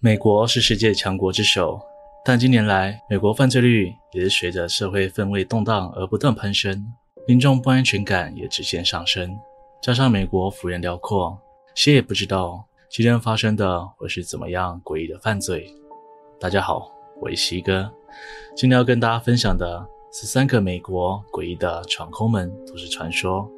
美国是世界强国之首，但近年来，美国犯罪率也是随着社会氛围动荡而不断攀升，民众不安全感也直线上升。加上美国幅员辽阔，谁也不知道今天发生的会是怎么样诡异的犯罪。大家好，我是西哥，今天要跟大家分享的是三个美国诡异的闯空门都市传说。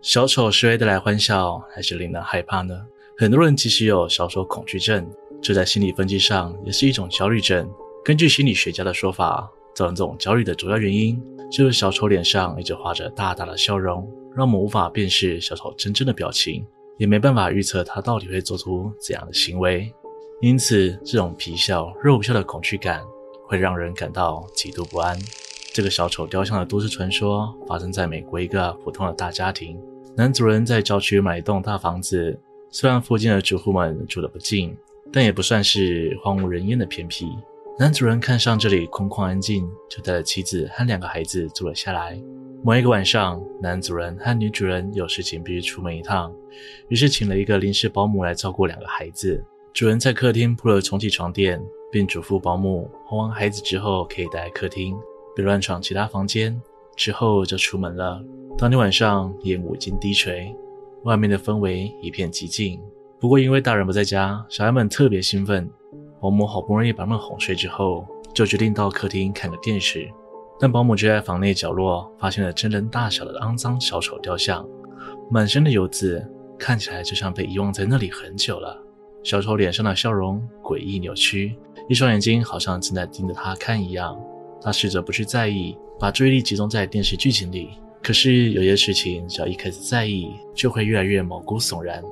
小丑是会带来欢笑，还是令人害怕呢？很多人其实有小丑恐惧症，这在心理分析上也是一种焦虑症。根据心理学家的说法，造成这种焦虑的主要原因就是小丑脸上一直画着大大的笑容，让我们无法辨识小丑真正的表情，也没办法预测他到底会做出怎样的行为。因此，这种皮笑肉不笑的恐惧感会让人感到极度不安。这个小丑雕像的都市传说发生在美国一个普通的大家庭，男主人在郊区买一栋大房子。虽然附近的住户们住得不近，但也不算是荒无人烟的偏僻。男主人看上这里空旷安静，就带着妻子和两个孩子住了下来。某一个晚上，男主人和女主人有事情必须出门一趟，于是请了一个临时保姆来照顾两个孩子。主人在客厅铺了重启床垫，并嘱咐保姆哄完孩子之后可以待在客厅，别乱闯其他房间。之后就出门了。当天晚上，夜幕已经低垂。外面的氛围一片寂静，不过因为大人不在家，小孩们特别兴奋。保姆好不容易把他们哄睡之后，就决定到客厅看个电视。但保姆却在房内角落发现了真人大小的肮脏小丑雕像，满身的油渍，看起来就像被遗忘在那里很久了。小丑脸上的笑容诡异扭曲，一双眼睛好像正在盯着他看一样。他试着不去在意，把注意力集中在电视剧情里。可是有些事情，只要一开始在意，就会越来越毛骨悚然。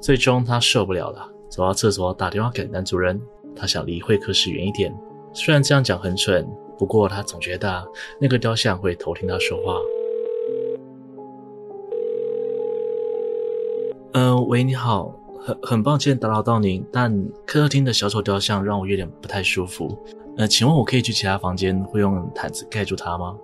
最终他受不了了，走到厕所打电话给男主人。他想离会客室远一点。虽然这样讲很蠢，不过他总觉得那个雕像会偷听他说话。嗯、喂，你好，很很抱歉打扰到您，但客厅的小丑雕像让我有点不太舒服。呃，请问我可以去其他房间，会用毯子盖住它吗？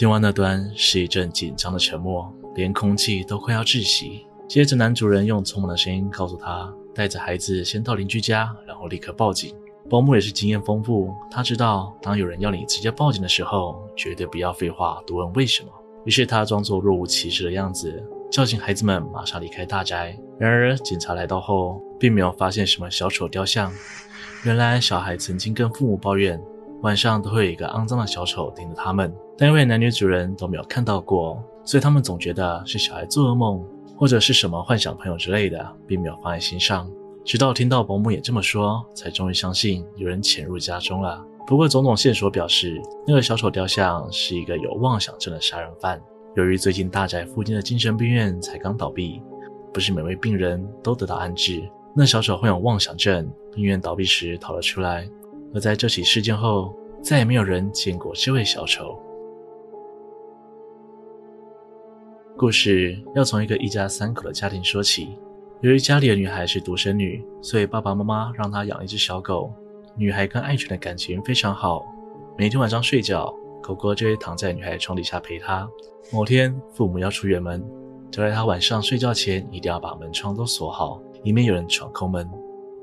电话那端是一阵紧张的沉默，连空气都快要窒息。接着，男主人用匆忙的声音告诉他，带着孩子先到邻居家，然后立刻报警。保姆也是经验丰富，他知道当有人要你直接报警的时候，绝对不要废话多问为什么。于是他装作若无其事的样子，叫醒孩子们，马上离开大宅。然而，警察来到后，并没有发现什么小丑雕像。原来，小孩曾经跟父母抱怨。晚上都会有一个肮脏的小丑盯着他们，但因为男女主人都没有看到过，所以他们总觉得是小孩做噩梦，或者是什么幻想朋友之类的，并没有放在心上。直到听到保姆也这么说，才终于相信有人潜入家中了。不过种种线索表示，那个小丑雕像是一个有妄想症的杀人犯。由于最近大宅附近的精神病院才刚倒闭，不是每位病人都得到安置，那小丑患有妄想症，病院倒闭时逃了出来。而在这起事件后，再也没有人见过这位小丑。故事要从一个一家三口的家庭说起。由于家里的女孩是独生女，所以爸爸妈妈让她养一只小狗。女孩跟爱犬的感情非常好，每天晚上睡觉，狗狗就会躺在女孩床底下陪她。某天，父母要出远门，交代她晚上睡觉前一定要把门窗都锁好，以免有人闯空门。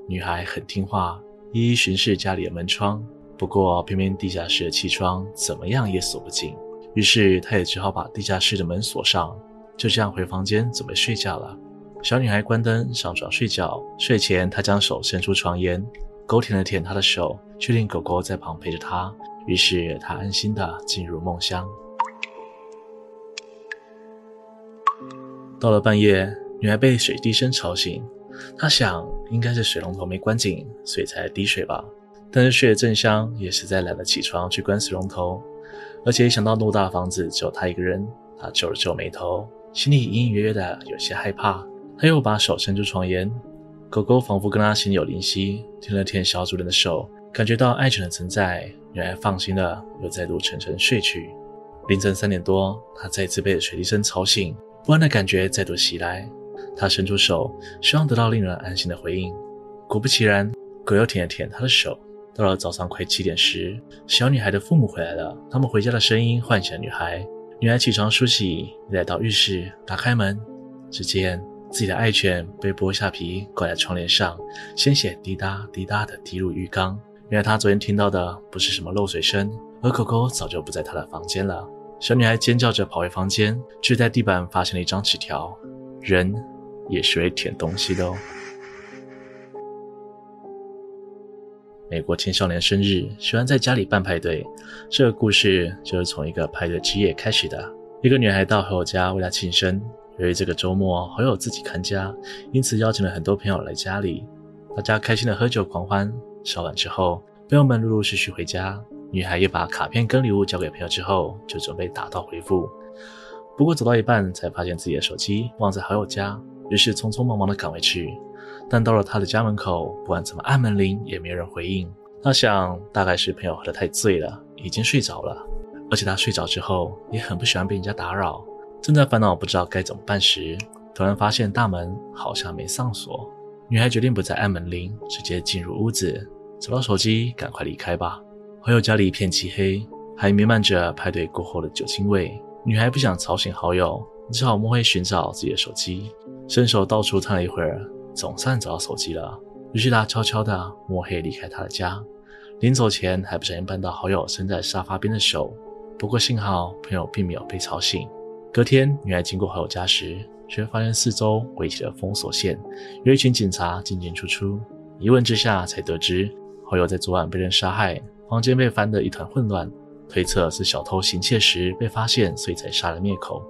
女孩很听话。一一巡视家里的门窗，不过偏偏地下室的气窗怎么样也锁不紧，于是他也只好把地下室的门锁上，就这样回房间准备睡觉了。小女孩关灯上床睡觉，睡前她将手伸出床沿，狗舔了舔她的手，确定狗狗在旁陪着她，于是她安心的进入梦乡。到了半夜，女孩被水滴声吵醒。她想，应该是水龙头没关紧，所以才滴水吧。但是睡得正香，也实在懒得起床去关水龙头。而且一想到偌大的房子只有他一个人，他皱了皱眉头，心里隐隐约约的有些害怕。他又把手伸出床沿，狗狗仿佛跟他心有灵犀，舔了舔小主人的手，感觉到爱犬的存在，女孩放心了，又再度沉沉睡去。凌晨三点多，他再次被水滴声吵醒，不安的感觉再度袭来。他伸出手，希望得到令人安心的回应。果不其然，狗又舔了舔他的手。到了早上快七点时，小女孩的父母回来了。他们回家的声音唤醒了女孩。女孩起床梳洗，来到浴室，打开门，只见自己的爱犬被剥下皮挂在窗帘上，鲜血滴答滴答地滴入浴缸。原来她昨天听到的不是什么漏水声，而狗狗早就不在她的房间了。小女孩尖叫着跑回房间，却在地板发现了一张纸条：人也是会舔东西的哦。美国青少年生日喜欢在家里办派对，这个故事就是从一个派对之夜开始的。一个女孩到好友家为她庆生。由于这个周末好友自己看家，因此邀请了很多朋友来家里，大家开心的喝酒狂欢。稍晚之后，朋友们陆陆续续回家，女孩也把卡片跟礼物交给朋友之后，就准备打道回府。不过走到一半，才发现自己的手机忘在好友家，于是匆匆忙忙的赶回去。但到了他的家门口，不管怎么按门铃，也没人回应。他想，大概是朋友喝得太醉了，已经睡着了。而且他睡着之后，也很不喜欢被人家打扰。正在烦恼不知道该怎么办时，突然发现大门好像没上锁。女孩决定不再按门铃，直接进入屋子，找到手机，赶快离开吧。好友家里一片漆黑，还弥漫着派对过后的酒精味。女孩不想吵醒好友，只好摸黑寻找自己的手机，伸手到处探了一会儿，总算找到手机了。于是他悄悄地摸黑离开他的家，临走前还不小心绊到好友伸在沙发边的手。不过幸好朋友并没有被吵醒。隔天，女孩经过好友家时，却发现四周围起了封锁线，有一群警察进进出出。一问之下，才得知好友在昨晚被人杀害，房间被翻得一团混乱，推测是小偷行窃时被发现，所以才杀人灭口。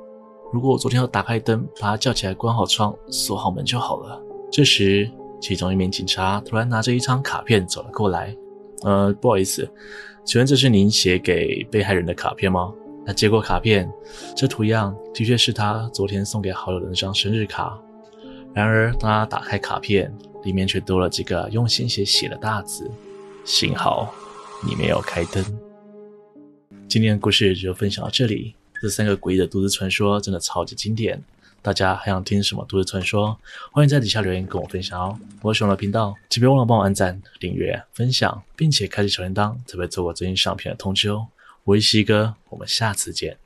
如果我昨天要打开灯，把他叫起来，关好窗，锁好门就好了。这时，其中一名警察突然拿着一张卡片走了过来。呃，不好意思，请问这是您写给被害人的卡片吗？他接过卡片，这图样的确是他昨天送给好友的那张生日卡。然而，当他打开卡片，里面却多了几个用鲜血写的大字：“幸好你没有开灯。”今天的故事就分享到这里。这三个诡异的都市传说真的超级经典，大家还想听什么都市传说？欢迎在底下留言跟我分享哦！我是熊的频道，请别忘了帮我按赞、订阅、分享，并且开启小铃铛，才不会错过最新上片的通知哦。我是西哥，我们下次见。